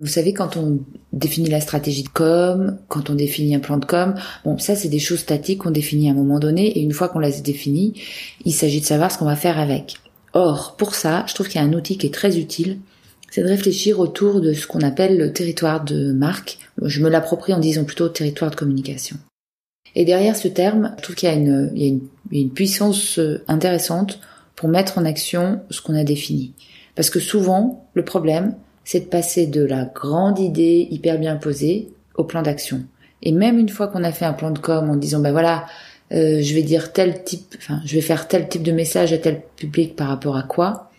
Vous savez, quand on définit la stratégie de com, quand on définit un plan de com, bon, ça c'est des choses statiques qu'on définit à un moment donné, et une fois qu'on les définies, il s'agit de savoir ce qu'on va faire avec. Or, pour ça, je trouve qu'il y a un outil qui est très utile, c'est de réfléchir autour de ce qu'on appelle le territoire de marque. Je me l'approprie en disant plutôt territoire de communication. Et derrière ce terme, je trouve qu'il y a une, il y a une puissance euh, intéressante pour mettre en action ce qu'on a défini. Parce que souvent, le problème, c'est de passer de la grande idée hyper bien posée au plan d'action. Et même une fois qu'on a fait un plan de com en disant ben voilà, euh, je vais dire tel type, enfin je vais faire tel type de message à tel public par rapport à quoi,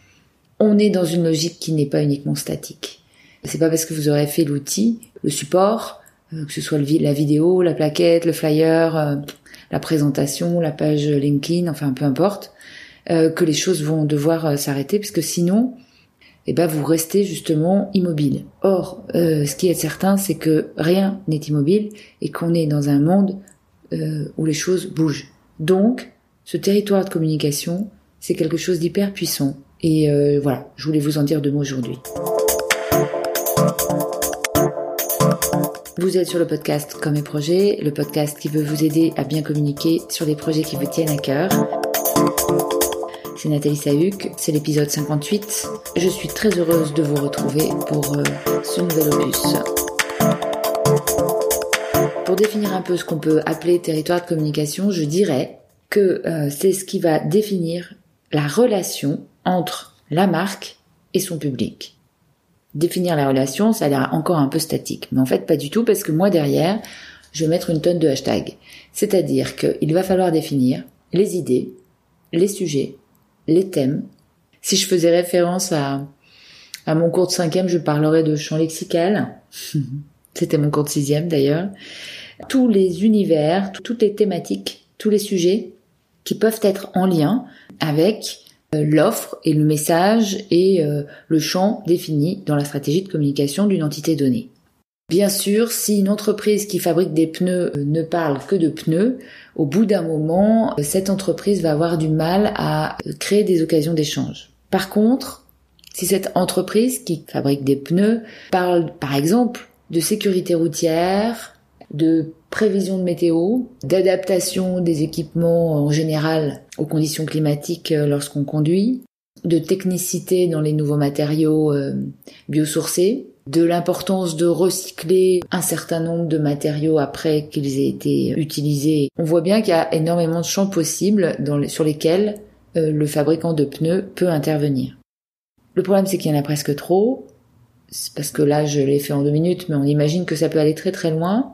on est dans une logique qui n'est pas uniquement statique. C'est pas parce que vous aurez fait l'outil, le support, euh, que ce soit la vidéo, la plaquette, le flyer, euh, la présentation, la page LinkedIn, enfin peu importe, que les choses vont devoir s'arrêter, parce que sinon, eh ben vous restez justement immobile. Or, euh, ce qui est certain, c'est que rien n'est immobile et qu'on est dans un monde euh, où les choses bougent. Donc, ce territoire de communication, c'est quelque chose d'hyper puissant. Et euh, voilà, je voulais vous en dire deux mots aujourd'hui. Vous êtes sur le podcast Comme mes projets, le podcast qui veut vous aider à bien communiquer sur les projets qui vous tiennent à cœur c'est Nathalie Sahuc, c'est l'épisode 58. Je suis très heureuse de vous retrouver pour euh, ce nouvel opus. Pour définir un peu ce qu'on peut appeler territoire de communication, je dirais que euh, c'est ce qui va définir la relation entre la marque et son public. Définir la relation, ça a l'air encore un peu statique, mais en fait pas du tout parce que moi derrière, je vais mettre une tonne de hashtags. C'est-à-dire qu'il va falloir définir les idées, les sujets, les thèmes. Si je faisais référence à, à mon cours de cinquième, je parlerais de champ lexical. C'était mon cours de sixième d'ailleurs. Tous les univers, toutes les thématiques, tous les sujets qui peuvent être en lien avec euh, l'offre et le message et euh, le champ défini dans la stratégie de communication d'une entité donnée. Bien sûr, si une entreprise qui fabrique des pneus euh, ne parle que de pneus, au bout d'un moment, euh, cette entreprise va avoir du mal à euh, créer des occasions d'échange. Par contre, si cette entreprise qui fabrique des pneus parle par exemple de sécurité routière, de prévision de météo, d'adaptation des équipements en général aux conditions climatiques lorsqu'on conduit, de technicité dans les nouveaux matériaux biosourcés, de l'importance de recycler un certain nombre de matériaux après qu'ils aient été utilisés. On voit bien qu'il y a énormément de champs possibles sur lesquels euh, le fabricant de pneus peut intervenir. Le problème c'est qu'il y en a presque trop, parce que là je l'ai fait en deux minutes, mais on imagine que ça peut aller très très loin.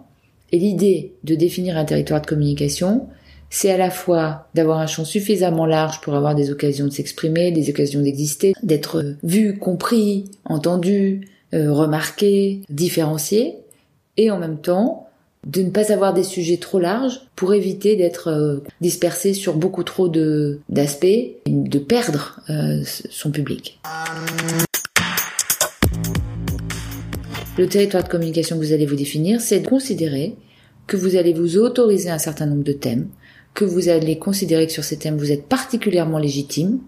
Et l'idée de définir un territoire de communication, c'est à la fois d'avoir un champ suffisamment large pour avoir des occasions de s'exprimer, des occasions d'exister, d'être vu, compris, entendu, euh, remarquer, différencier, et en même temps de ne pas avoir des sujets trop larges pour éviter d'être euh, dispersé sur beaucoup trop d'aspects, de perdre euh, son public. Le territoire de communication que vous allez vous définir, c'est de considérer que vous allez vous autoriser un certain nombre de thèmes, que vous allez considérer que sur ces thèmes vous êtes particulièrement légitime,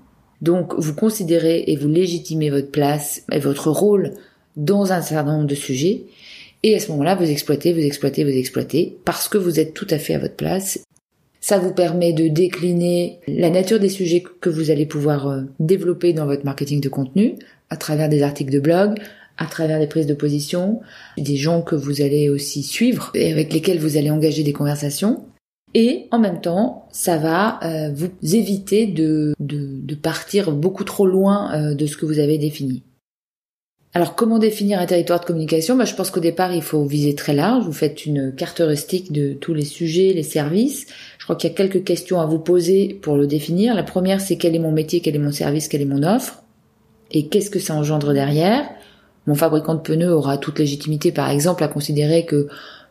donc vous considérez et vous légitimez votre place et votre rôle dans un certain nombre de sujets. Et à ce moment-là, vous exploitez, vous exploitez, vous exploitez, parce que vous êtes tout à fait à votre place. Ça vous permet de décliner la nature des sujets que vous allez pouvoir euh, développer dans votre marketing de contenu, à travers des articles de blog, à travers des prises de position, des gens que vous allez aussi suivre et avec lesquels vous allez engager des conversations. Et en même temps, ça va euh, vous éviter de, partir beaucoup trop loin euh, de ce que vous avez défini. Alors comment définir un territoire de communication? Bah, Je pense qu'au départ, il faut viser très large. Vous faites une carte de tous les sujets, les services. Je crois qu'il y a quelques questions à vous poser pour le définir. La première, c'est quel est mon métier, quel est mon service, quelle est mon offre? Et qu'est-ce que ça engendre derrière? Mon fabricant de pneus aura toute légitimité, par exemple, à considérer que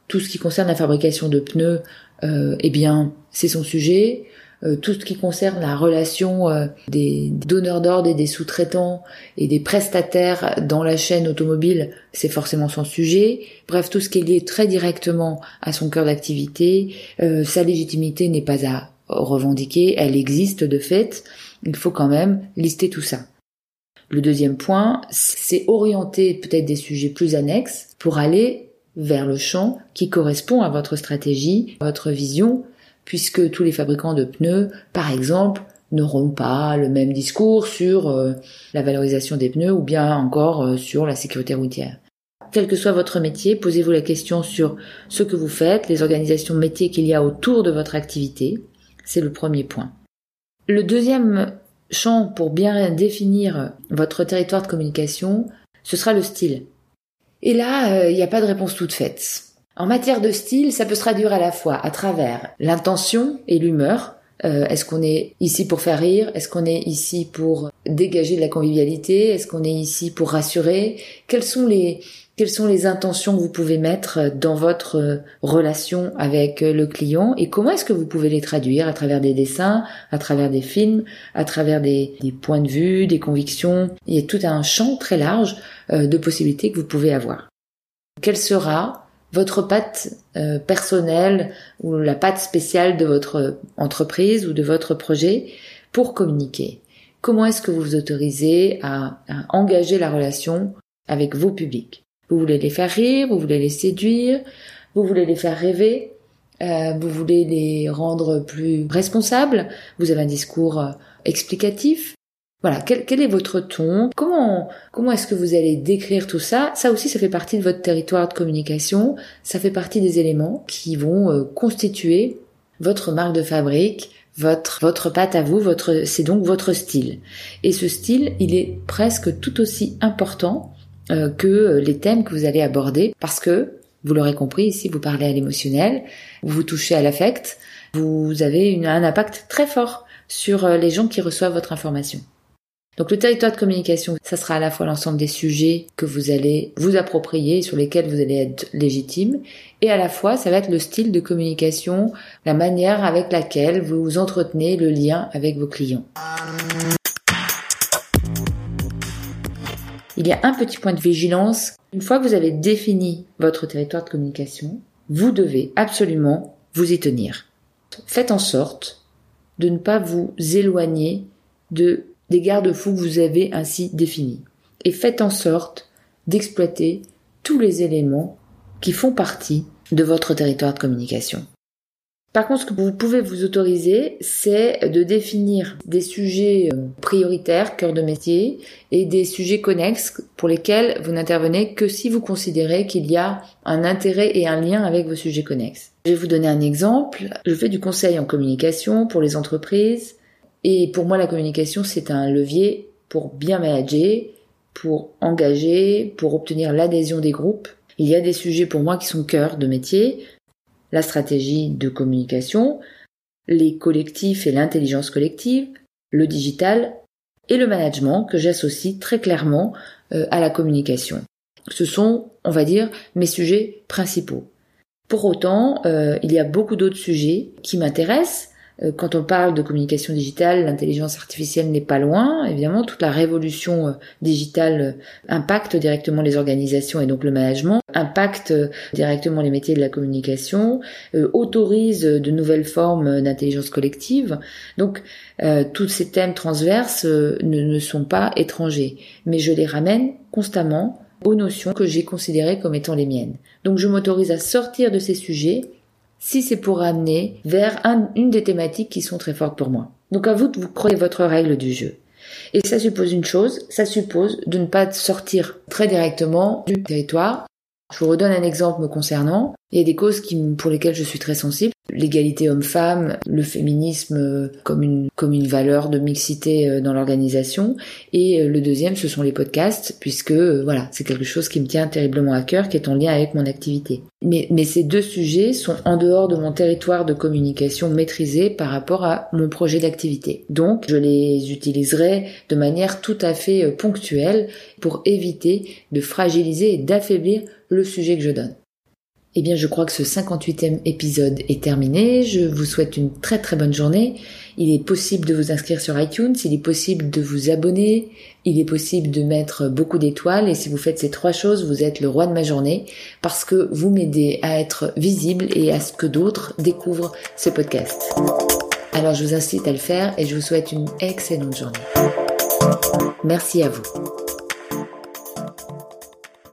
tout ce qui concerne la fabrication de pneus, euh, eh bien, c'est son sujet. Euh, tout ce qui concerne la relation euh, des donneurs d'ordre et des sous-traitants et des prestataires dans la chaîne automobile, c'est forcément son sujet. Bref, tout ce qui est lié très directement à son cœur d'activité, euh, sa légitimité n'est pas à revendiquer, elle existe de fait. Il faut quand même lister tout ça. Le deuxième point, c'est orienter peut-être des sujets plus annexes pour aller vers le champ qui correspond à votre stratégie, à votre vision, puisque tous les fabricants de pneus, par exemple, n'auront pas le même discours sur euh, la valorisation des pneus ou bien encore euh, sur la sécurité routière. Quel que soit votre métier, posez-vous la question sur ce que vous faites, les organisations métiers qu'il y a autour de votre activité. C'est le premier point. Le deuxième champ pour bien définir votre territoire de communication, ce sera le style. Et là, euh, il n'y a pas de réponse toute faite. En matière de style, ça peut se traduire à la fois à travers l'intention et l'humeur, euh, est-ce qu'on est ici pour faire rire? Est-ce qu'on est ici pour dégager de la convivialité? Est-ce qu'on est ici pour rassurer? Quelles sont les quelles sont les intentions que vous pouvez mettre dans votre relation avec le client? Et comment est-ce que vous pouvez les traduire? À travers des dessins, à travers des films, à travers des, des points de vue, des convictions? Il y a tout un champ très large euh, de possibilités que vous pouvez avoir. Quelle sera votre patte euh, personnelle ou la patte spéciale de votre entreprise ou de votre projet pour communiquer. Comment est-ce que vous vous autorisez à, engager la relation avec vos publics? Vous voulez les faire rire, vous voulez les séduire, vous voulez les faire rêver, euh, vous voulez les rendre plus responsables, vous avez un discours euh, explicatif, voilà, quel, est votre ton? Comment comment est-ce que vous allez décrire tout ça? Ça aussi, ça fait partie de votre territoire de communication. Ça fait partie des éléments qui vont euh, constituer votre marque de fabrique, votre votre patte à vous, c'est donc votre style. Et ce style, il est presque tout aussi important euh, que les thèmes que vous allez aborder, parce que vous l'aurez compris, ici vous parlez à l'émotionnel, vous touchez à l'affect, vous avez un impact très fort sur euh, les gens qui reçoivent votre information. Donc le territoire de communication, ça sera à la fois l'ensemble des sujets que vous allez vous approprier, sur lesquels vous allez être légitime, et à la fois ça va être le style de communication, la manière avec laquelle vous entretenez le lien avec vos clients. Il y a un petit point de vigilance. Une fois que vous avez défini votre territoire de communication, vous devez absolument vous y tenir. Faites en sorte de ne pas vous éloigner de des garde-fous que vous avez ainsi définis. Et faites en sorte d'exploiter tous les éléments qui font partie de votre territoire de communication. Par contre, ce que vous pouvez vous autoriser, c'est de définir des sujets euh, prioritaires, cœur de métier, et des sujets connexes pour lesquels vous n'intervenez que si vous considérez qu'il y a un intérêt et un lien avec vos sujets connexes. Je vais vous donner un exemple. Je fais du conseil en communication pour les entreprises et pour moi, la communication, c'est un levier pour bien manager, pour engager, pour obtenir l'adhésion des groupes. Il y a des sujets pour moi qui sont cœur de métier, la stratégie de communication, les collectifs et l'intelligence collective, le digital et le management que j'associe très clairement euh, à la communication. Ce sont, on va dire, mes sujets principaux. Pour autant, euh, il y a beaucoup d'autres sujets qui m'intéressent, quand on parle de communication digitale, l'intelligence artificielle n'est pas loin. Évidemment, toute la révolution euh, digitale euh, impacte directement les organisations et donc le management, impacte directement les métiers de la communication, autorise de nouvelles formes d'intelligence collective. Donc, tous ces thèmes transverses ne, ne sont pas étrangers, mais je les ramène constamment aux notions que j'ai considérées comme étant les miennes. Donc, je m'autorise à sortir de ces sujets si c'est pour amener vers une des thématiques qui sont très fortes pour moi. Donc à vous de vous croire votre règle du jeu. Et ça suppose une chose, ça suppose de ne pas sortir très directement du territoire. Je vous redonne un exemple me concernant. Il y a des causes qui, pour lesquelles je suis très sensible l'égalité homme-femme, le féminisme euh, comme une, comme une valeur de mixité euh, dans l'organisation. Et euh, le deuxième, ce sont les podcasts, puisque voilà, c'est quelque chose qui me tient terriblement à cœur, qui est en lien avec mon activité. Mais, mais ces deux sujets sont en dehors de mon territoire de communication maîtrisé par rapport à mon projet d'activité. Donc, je les utiliserai de manière tout à fait ponctuelle pour éviter de fragiliser et d'affaiblir le sujet que je donne. Eh bien, je crois que ce 58e épisode est terminé. Je vous souhaite une très très bonne journée. Il est possible de vous inscrire sur iTunes, il est possible de vous abonner, il est possible de mettre beaucoup d'étoiles et si vous faites ces trois choses, vous êtes le roi de ma journée parce que vous m'aidez à être visible et à ce que d'autres découvrent ce podcast. Alors je vous incite à le faire et je vous souhaite une excellente journée. Merci à vous.